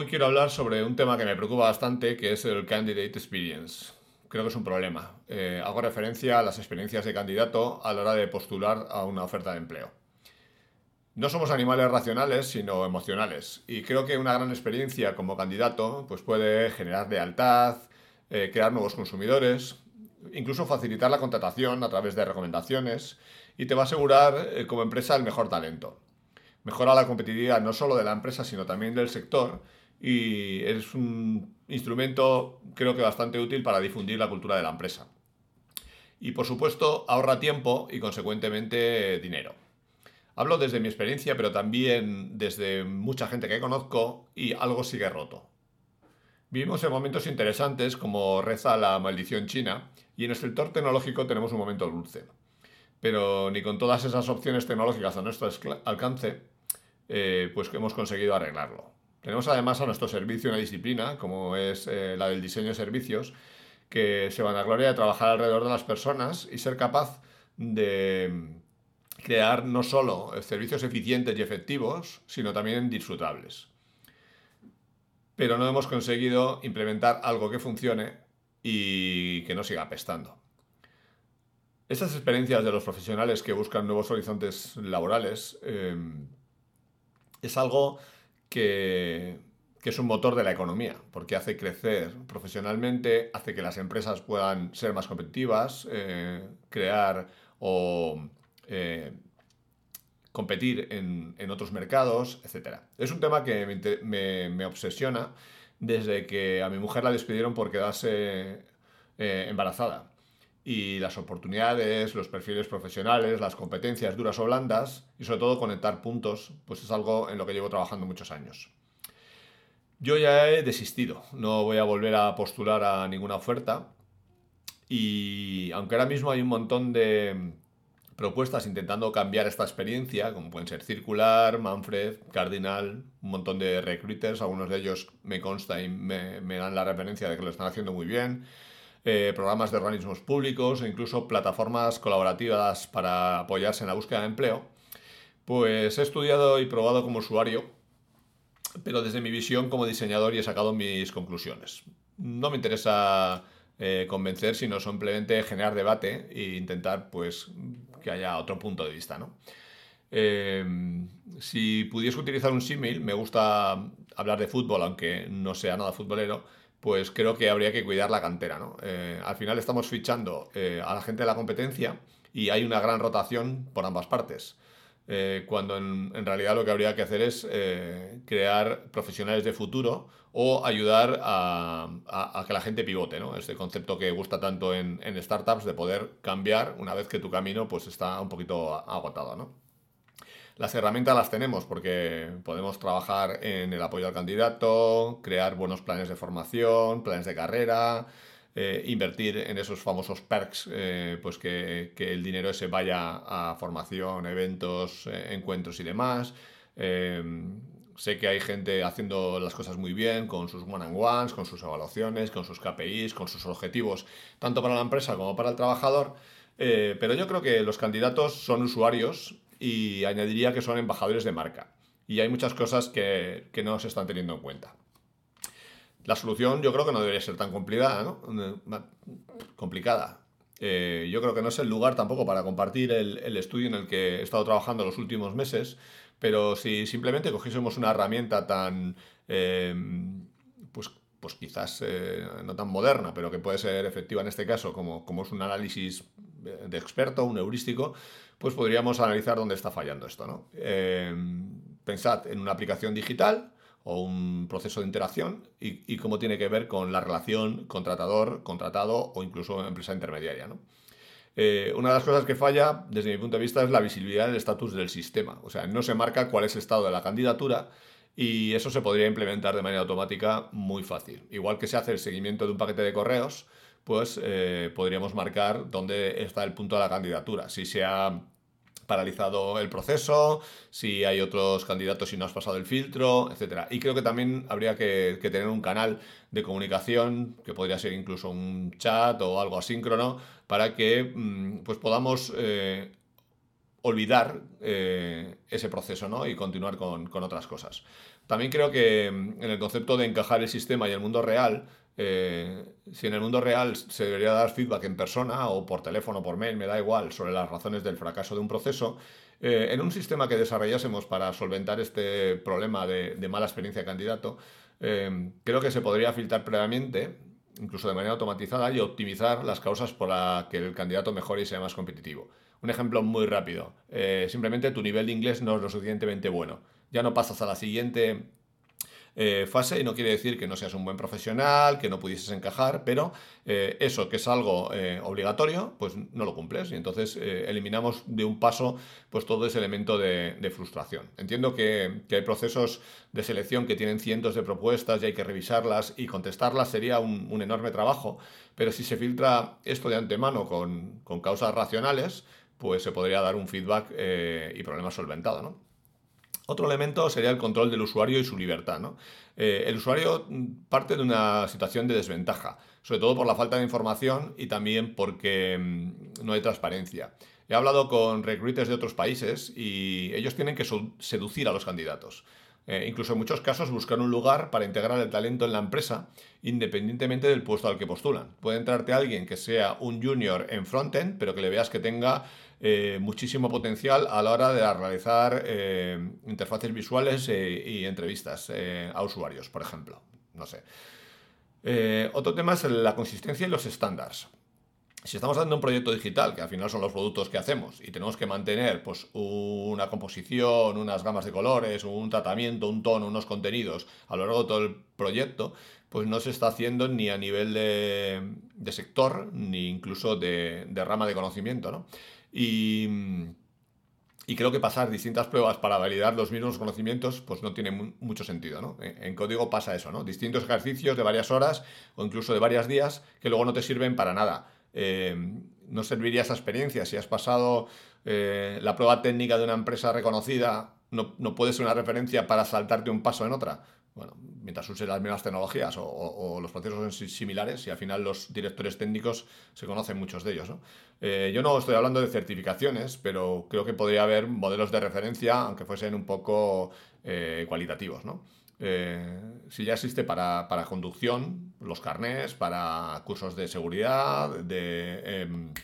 Hoy quiero hablar sobre un tema que me preocupa bastante, que es el Candidate Experience. Creo que es un problema. Eh, hago referencia a las experiencias de candidato a la hora de postular a una oferta de empleo. No somos animales racionales, sino emocionales. Y creo que una gran experiencia como candidato pues puede generar lealtad, eh, crear nuevos consumidores, incluso facilitar la contratación a través de recomendaciones y te va a asegurar eh, como empresa el mejor talento. Mejora la competitividad no solo de la empresa, sino también del sector y es un instrumento creo que bastante útil para difundir la cultura de la empresa. Y por supuesto ahorra tiempo y consecuentemente dinero. Hablo desde mi experiencia, pero también desde mucha gente que conozco y algo sigue roto. Vivimos en momentos interesantes como reza la maldición china y en el sector tecnológico tenemos un momento dulce. Pero ni con todas esas opciones tecnológicas a nuestro alcance, eh, pues hemos conseguido arreglarlo. Tenemos además a nuestro servicio una disciplina, como es eh, la del diseño de servicios, que se van a gloria de trabajar alrededor de las personas y ser capaz de crear no solo servicios eficientes y efectivos, sino también disfrutables. Pero no hemos conseguido implementar algo que funcione y que no siga apestando. Estas experiencias de los profesionales que buscan nuevos horizontes laborales eh, es algo que, es un motor de la economía, porque hace crecer profesionalmente, hace que las empresas puedan ser más competitivas, eh, crear o eh, competir en, otros mercados, etc. Es un tema que me, obsesiona desde que a mi mujer la despidieron por quedarse eh, embarazada y las oportunidades, los perfiles profesionales, las competencias duras o blandas y sobre todo conectar puntos, pues es algo en lo que llevo trabajando muchos años. Yo ya he desistido, no voy a volver a postular a ninguna oferta y aunque ahora mismo hay un montón de propuestas intentando cambiar esta experiencia, como pueden ser Circular, Manfred, Cardinal, un montón de recruiters, algunos de ellos me consta y me, me dan la referencia de que lo están haciendo muy bien, eh, programas de organismos públicos e incluso plataformas colaborativas para apoyarse en la búsqueda de empleo, pues he estudiado y probado como usuario, pero desde mi visión como diseñador y he sacado mis conclusiones. No me interesa eh, convencer, sino simplemente generar debate e intentar pues, que haya otro punto de vista. ¿no? Eh, si pudiese utilizar un símil, me gusta hablar de fútbol, aunque no sea nada futbolero, pues creo que habría que cuidar la cantera. ¿no? Eh, al final estamos fichando eh, a la gente de la competencia y hay una gran rotación por ambas partes. Eh, cuando en, realidad lo que habría que hacer es crear profesionales de futuro o ayudar a, que la gente pivote, ¿no? Este concepto que gusta tanto en, en, startups de poder cambiar una vez que tu camino pues, está un poquito agotado. ¿no? Las herramientas las tenemos porque podemos trabajar en el apoyo al candidato, crear buenos planes de formación, planes de carrera, eh, invertir en esos famosos perks, eh, pues que, el dinero ese vaya a formación, eventos, eh, encuentros y demás. sé que hay gente haciendo las cosas muy bien con sus one-on-ones, con sus evaluaciones, con sus KPIs, con sus objetivos, tanto para la empresa como para el trabajador. pero yo creo que los candidatos son usuarios y añadiría que son embajadores de marca. Y hay muchas cosas que, no se están teniendo en cuenta. La solución yo creo que no debería ser tan complicada, ¿no? Complicada. Eh, yo creo que no es el lugar tampoco para compartir el, estudio en el que he estado trabajando los últimos meses, pero si simplemente cogiésemos una herramienta tan, eh, pues, pues quizás eh, no tan moderna, pero que puede ser efectiva en este caso, como, como es un análisis de experto, un heurístico, pues podríamos analizar dónde está fallando esto. ¿no? Eh, pensad en una aplicación digital o un proceso de interacción y, cómo tiene que ver con la relación contratador, contratado o incluso empresa intermediaria. Eh, una de las cosas que falla, desde mi punto de vista, es la visibilidad del estatus del sistema. O sea, no se marca cuál es el estado de la candidatura y eso se podría implementar de manera automática muy fácil. Igual que se hace el seguimiento de un paquete de correos, pues eh, podríamos marcar dónde está el punto de la candidatura. Si se ha paralizado el proceso, si hay otros candidatos y no has pasado el filtro, etc. Y creo que también habría que, tener un canal de comunicación, que podría ser incluso un chat o algo asíncrono, para que mm, pues podamos eh, olvidar eh, ese proceso ¿no? y continuar con, otras cosas. También creo que mm, en el concepto de encajar el sistema y el mundo real, eh, si en el mundo real se debería dar feedback en persona o por teléfono o por mail, me da igual, sobre las razones del fracaso de un proceso, eh, en un sistema que desarrollásemos para solventar este problema de, mala experiencia de candidato, creo que se podría filtrar previamente, incluso de manera automatizada, y optimizar las causas por las que el candidato mejore y sea más competitivo. Un ejemplo muy rápido. Eh, simplemente tu nivel de inglés no es lo suficientemente bueno. Ya no pasas a la siguiente eh, fase y no quiere decir que no seas un buen profesional, que no pudieses encajar, pero eh, eso que es algo obligatorio, pues no lo cumples y entonces eliminamos de un paso pues todo ese elemento de, frustración. Entiendo que, hay procesos de selección que tienen cientos de propuestas y hay que revisarlas y contestarlas sería un, enorme trabajo, pero si se filtra esto de antemano con, con causas racionales, pues se podría dar un feedback eh, y problema solventado. ¿no? Otro elemento sería el control del usuario y su libertad. Eh, el usuario parte de una situación de desventaja, sobre todo por la falta de información y también porque mm, no hay transparencia. He hablado con recruiters de otros países y ellos tienen que seducir a los candidatos. Eh, incluso en muchos casos buscar un lugar para integrar el talento en la empresa independientemente del puesto al que postulan. Puede entrarte alguien que sea un junior en frontend, pero que le veas que tenga eh, muchísimo potencial a la hora de realizar eh, interfaces visuales y entrevistas a usuarios, por ejemplo. No sé. otro tema es la consistencia y los estándares si estamos haciendo un proyecto digital, que al final son los productos que hacemos, y tenemos que mantener pues, una composición, unas gamas de colores, un tratamiento, un tono, unos contenidos a lo largo de todo el proyecto, pues no se está haciendo ni a nivel de, sector, ni incluso de, rama de conocimiento. ¿no? Y, creo que pasar distintas pruebas para validar los mismos conocimientos, pues no tiene mucho sentido, ¿no? En código pasa eso, ¿no? Distintos ejercicios de varias horas o incluso de varios días que luego no te sirven para nada. Eh, no serviría esa experiencia. Si has pasado eh, la prueba técnica de una empresa reconocida, no, no, puede ser una referencia para saltarte un paso en otra. Bueno, mientras uses las mismas tecnologías o, los procesos son similares y al final los directores técnicos se conocen muchos de ellos. Eh, yo no estoy hablando de certificaciones, pero creo que podría haber modelos de referencia, aunque fuesen un poco cualitativos. ¿no? Eh, si ya existe para, conducción, los carnés, para cursos de seguridad, de em,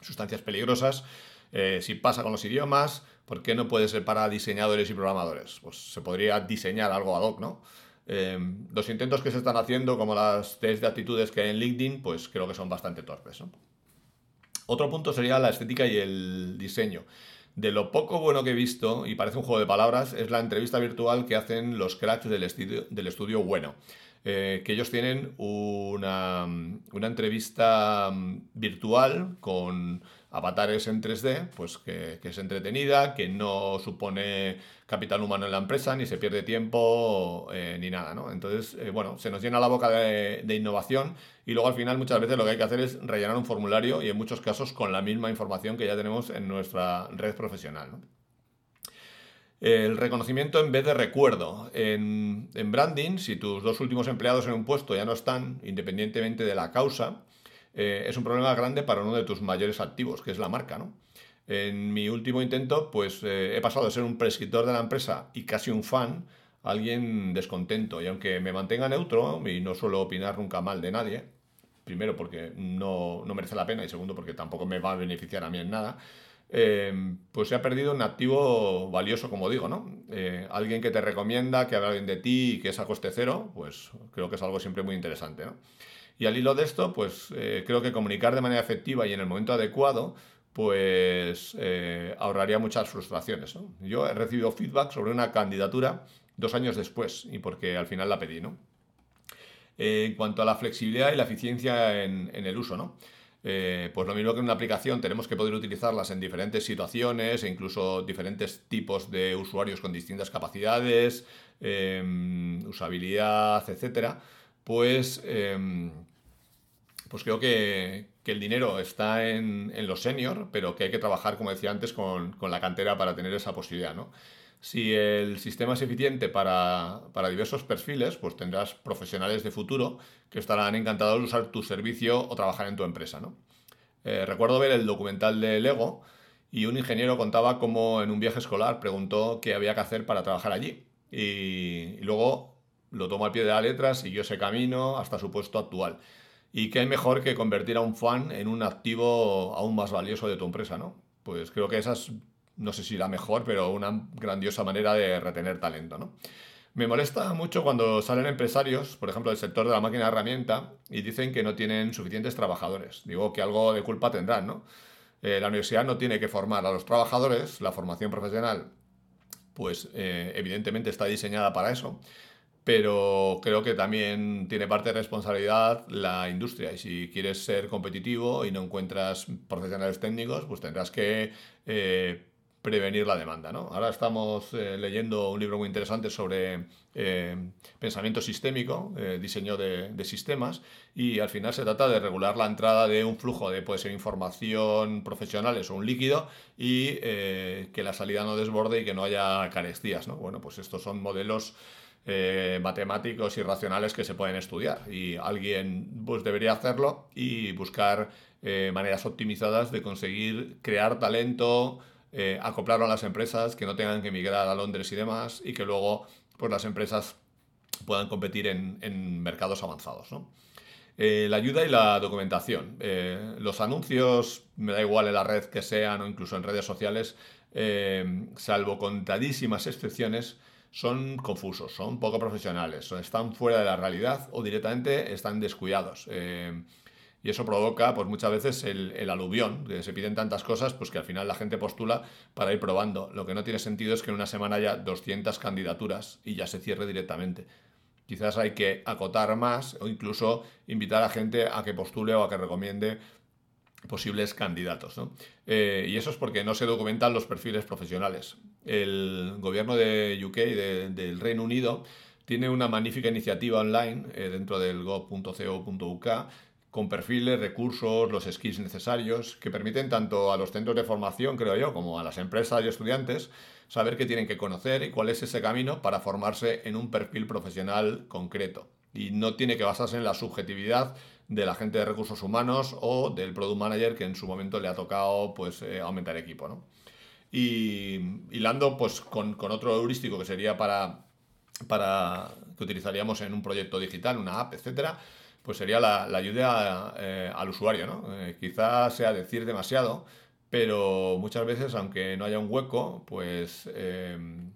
sustancias peligrosas, eh, si pasa con los idiomas, ¿por qué no puede ser para diseñadores y programadores? Pues se podría diseñar algo ad hoc, ¿no? Em, los intentos que se están haciendo, como las test de actitudes que hay en LinkedIn, pues creo que son bastante torpes. Otro punto sería la estética y el diseño. De lo poco bueno que he visto, y parece un juego de palabras, es la entrevista virtual que hacen los cracks del estudio, del estudio Bueno. Eh, que ellos tienen una, una entrevista mm, virtual con avatares en 3D, pues que, es entretenida, que no supone capital humano en la empresa, ni se pierde tiempo, eh, ni nada, ¿no? Entonces, eh, bueno, se nos llena la boca de, innovación y luego al final muchas veces lo que hay que hacer es rellenar un formulario y en muchos casos con la misma información que ya tenemos en nuestra red profesional, El reconocimiento en vez de recuerdo. En, branding, si tus dos últimos empleados en un puesto ya no están, independientemente de la causa, eh, es un problema grande para uno de tus mayores activos, que es la marca, ¿no? En mi último intento, pues eh, he pasado de ser un prescriptor de la empresa y casi un fan a alguien descontento. Y aunque me mantenga neutro y no suelo opinar nunca mal de nadie, primero porque no, merece la pena y segundo porque tampoco me va a beneficiar a mí en nada, eh, pues se ha perdido un activo valioso, como digo, ¿no? alguien que te recomienda, que habla bien de ti y que es a coste cero, pues creo que es algo siempre muy interesante, ¿no? Y al hilo de esto, pues eh, creo que comunicar de manera efectiva y en el momento adecuado, pues eh, ahorraría muchas frustraciones. Yo he recibido feedback sobre una candidatura dos años después y porque al final la pedí. ¿no? en cuanto a la flexibilidad y la eficiencia en, el uso, ¿no? Eh, pues lo mismo que en una aplicación tenemos que poder utilizarlas en diferentes situaciones e incluso diferentes tipos de usuarios con distintas capacidades, em, usabilidad, etcétera, pues em, pues creo que, el dinero está en, los senior, pero que hay que trabajar, como decía antes, con, la cantera para tener esa posibilidad. ¿no? Si el sistema es eficiente para, diversos perfiles, pues tendrás profesionales de futuro que estarán encantados de usar tu servicio o trabajar en tu empresa. ¿no? Eh, recuerdo ver el documental de Lego y un ingeniero contaba cómo en un viaje escolar preguntó qué había que hacer para trabajar allí. Y, luego lo tomó al pie de la letra, siguió ese camino hasta su puesto actual. Y qué mejor que convertir a un fan en un activo aún más valioso de tu empresa, ¿no? Pues creo que esa es, no sé si la mejor, pero una grandiosa manera de retener talento, ¿no? Me molesta mucho cuando salen empresarios, por ejemplo, del sector de la máquina de herramienta, y dicen que no tienen suficientes trabajadores. Digo que algo de culpa tendrán, ¿no? Eh, la universidad no tiene que formar a los trabajadores, la formación profesional, pues eh, evidentemente está diseñada para eso, pero creo que también tiene parte de responsabilidad la industria. Y si quieres ser competitivo y no encuentras profesionales técnicos, pues tendrás que eh, prevenir la demanda. ¿no? Ahora estamos eh, leyendo un libro muy interesante sobre eh, pensamiento sistémico, eh, diseño de, sistemas, y al final se trata de regular la entrada de un flujo de, puede ser información profesionales o un líquido, y que la salida no desborde y que no haya carestías. ¿no? Bueno, pues estos son modelos matemáticos y racionales que se pueden estudiar, y alguien pues, debería hacerlo y buscar maneras optimizadas de conseguir crear talento, eh, acoplarlo a las empresas, que no tengan que emigrar a Londres y demás, y que luego pues, las empresas puedan competir en, mercados avanzados. Eh, la ayuda y la documentación. Eh, los anuncios, me da igual en la red que sean o incluso en redes sociales, salvo contadísimas excepciones, son confusos, son poco profesionales, están fuera de la realidad o directamente están descuidados. Y eso provoca, pues muchas veces, el, aluvión, que se piden tantas cosas, pues que al final la gente postula para ir probando. Lo que no tiene sentido es que en una semana haya 200 candidaturas y ya se cierre directamente. Quizás hay que acotar más o incluso invitar a gente a que postule o a que recomiende posibles candidatos. Eh, y eso es porque no se documentan los perfiles profesionales. El gobierno de UK, del Reino Unido, tiene una magnífica iniciativa online eh, dentro del gov.co.uk con perfiles, recursos, los skills necesarios, que permiten tanto a los centros de formación, creo yo, como a las empresas y estudiantes saber qué tienen que conocer y cuál es ese camino para formarse en un perfil profesional concreto. Y no tiene que basarse en la subjetividad de la gente de recursos humanos o del product manager que en su momento le ha tocado pues, eh, aumentar equipo. ¿no? Y hilando pues, con, otro heurístico que sería para, para que utilizaríamos en un proyecto digital, una app, etcétera, pues sería la, ayuda eh, al usuario, ¿no? Eh, quizás sea decir demasiado, pero muchas veces, aunque no haya un hueco, pues em,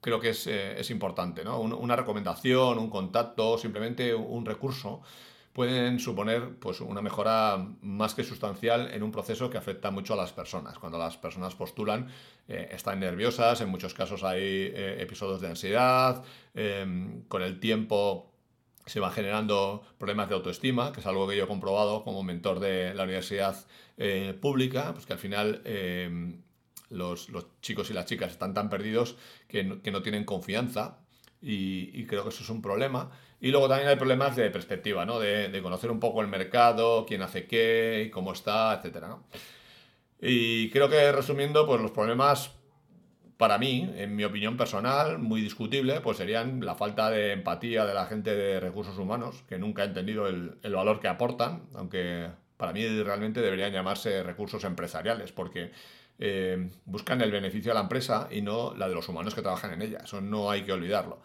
creo que eh, es, importante, ¿no? una recomendación, un contacto, simplemente un recurso, pueden suponer pues, una mejora más que sustancial en un proceso que afecta mucho a las personas. Cuando las personas postulan, están nerviosas, en muchos casos hay episodios de ansiedad, em, con el tiempo se van generando problemas de autoestima, que es algo que yo he comprobado como mentor de la universidad eh, pública, pues que al final eh, los, chicos y las chicas están tan perdidos que no, tienen confianza y, creo que eso es un problema. Y luego también hay problemas de perspectiva, ¿no? de, conocer un poco el mercado, quién hace qué, cómo está, etc. Y creo que resumiendo, pues los problemas para mí, en mi opinión personal, muy discutible, pues serían la falta de empatía de la gente de recursos humanos, que nunca ha entendido el, valor que aportan, aunque para mí realmente deberían llamarse recursos empresariales, porque eh, buscan el beneficio de la empresa y no la de los humanos que trabajan en ella. Eso no hay que olvidarlo.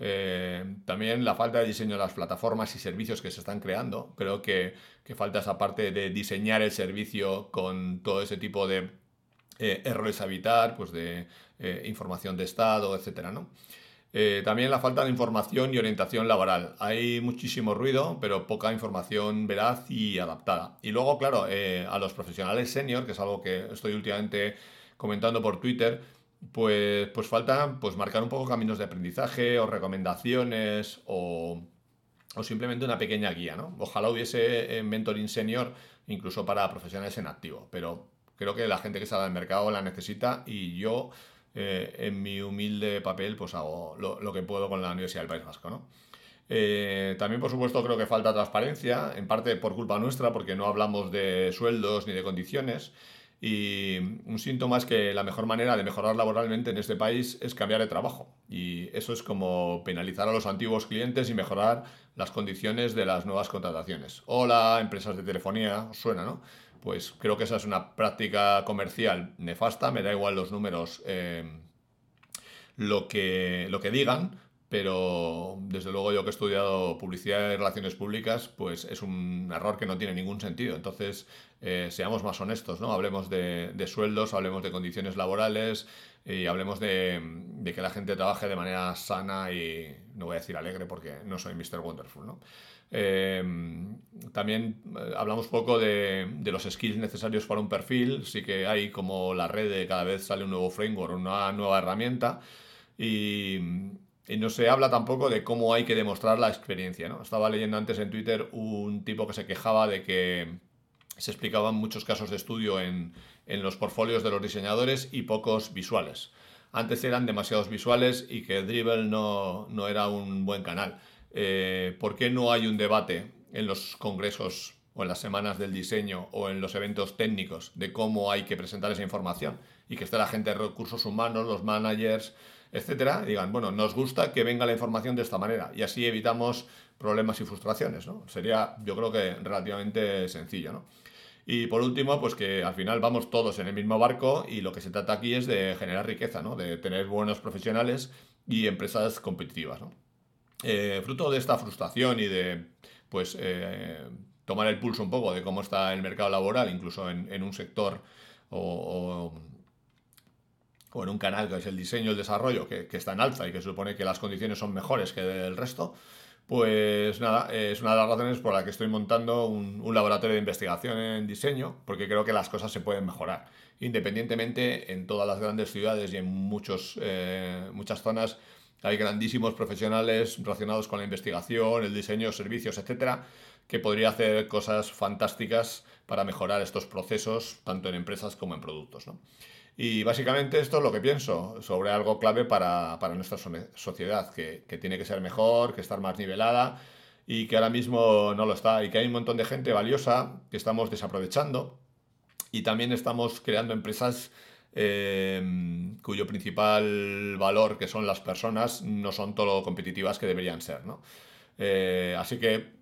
Eh, también la falta de diseño de las plataformas y servicios que se están creando. Creo que, que falta esa parte de diseñar el servicio con todo ese tipo de eh, errores a evitar, pues de eh, información de estado, etcétera, ¿no? Eh, también la falta de información y orientación laboral. Hay muchísimo ruido, pero poca información veraz y adaptada. Y luego, claro, a los profesionales senior, que es algo que estoy últimamente comentando por Twitter, pues, pues falta pues, marcar un poco caminos de aprendizaje o recomendaciones o, o simplemente una pequeña guía. ¿no? Ojalá hubiese mentoring senior incluso para profesionales en activo, pero creo que la gente que sale al mercado la necesita y yo, eh, en mi humilde papel, pues hago lo, que puedo con la Universidad del País Vasco, ¿no? Eh, también, por supuesto, creo que falta transparencia, en parte por culpa nuestra, porque no hablamos de sueldos ni de condiciones. Y un síntoma es que la mejor manera de mejorar laboralmente en este país es cambiar de trabajo. Y eso es como penalizar a los antiguos clientes y mejorar las condiciones de las nuevas contrataciones. Hola, empresas de telefonía, suena, ¿no? Pues creo que esa es una práctica comercial nefasta, me da igual los números, eh, lo, que, lo que digan, pero desde luego yo que he estudiado publicidad y relaciones públicas, pues es un error que no tiene ningún sentido. Entonces, eh, seamos más honestos, ¿no? Hablemos de, sueldos, hablemos de condiciones laborales y hablemos de, que la gente trabaje de manera sana y, no voy a decir alegre porque no soy Mr. Wonderful, ¿no? Eh, también eh, hablamos poco de, de, los skills necesarios para un perfil, sí que hay como la red de cada vez sale un nuevo framework, una nueva herramienta y y no se habla tampoco de cómo hay que demostrar la experiencia. ¿no? Estaba leyendo antes en Twitter un tipo que se quejaba de que se explicaban muchos casos de estudio en, los portfolios de los diseñadores y pocos visuales. Antes eran demasiados visuales y que Dribble no, no era un buen canal. Eh, ¿Por qué no hay un debate en los congresos o en las semanas del diseño o en los eventos técnicos de cómo hay que presentar esa información? Y que esté la gente de recursos humanos, los managers, etcétera, digan, bueno, nos gusta que venga la información de esta manera y así evitamos problemas y frustraciones, ¿no? Sería, yo creo que relativamente sencillo, ¿no? Y por último, pues que al final vamos todos en el mismo barco y lo que se trata aquí es de generar riqueza, ¿no? De tener buenos profesionales y empresas competitivas, ¿no? Eh, fruto de esta frustración y de, pues, eh, tomar el pulso un poco de cómo está el mercado laboral, incluso en, un sector o en un canal que es el diseño el desarrollo, que, está en alza y que supone que las condiciones son mejores que del resto, pues nada, es una de las razones por las que estoy montando un, laboratorio de investigación en diseño, porque creo que las cosas se pueden mejorar. Independientemente, en todas las grandes ciudades y en muchos, eh, muchas zonas hay grandísimos profesionales relacionados con la investigación, el diseño, servicios, etcétera, que podría hacer cosas fantásticas para mejorar estos procesos, tanto en empresas como en productos. ¿no? Y básicamente esto es lo que pienso sobre algo clave para, nuestra sociedad, que, tiene que ser mejor, que estar más nivelada y que ahora mismo no lo está y que hay un montón de gente valiosa que estamos desaprovechando y también estamos creando empresas eh, cuyo principal valor, que son las personas, no son todo lo competitivas que deberían ser. ¿no? Eh, así que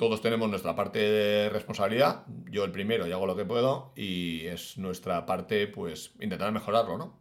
todos tenemos nuestra parte de responsabilidad, yo el primero y hago lo que puedo y es nuestra parte pues intentar mejorarlo, ¿no?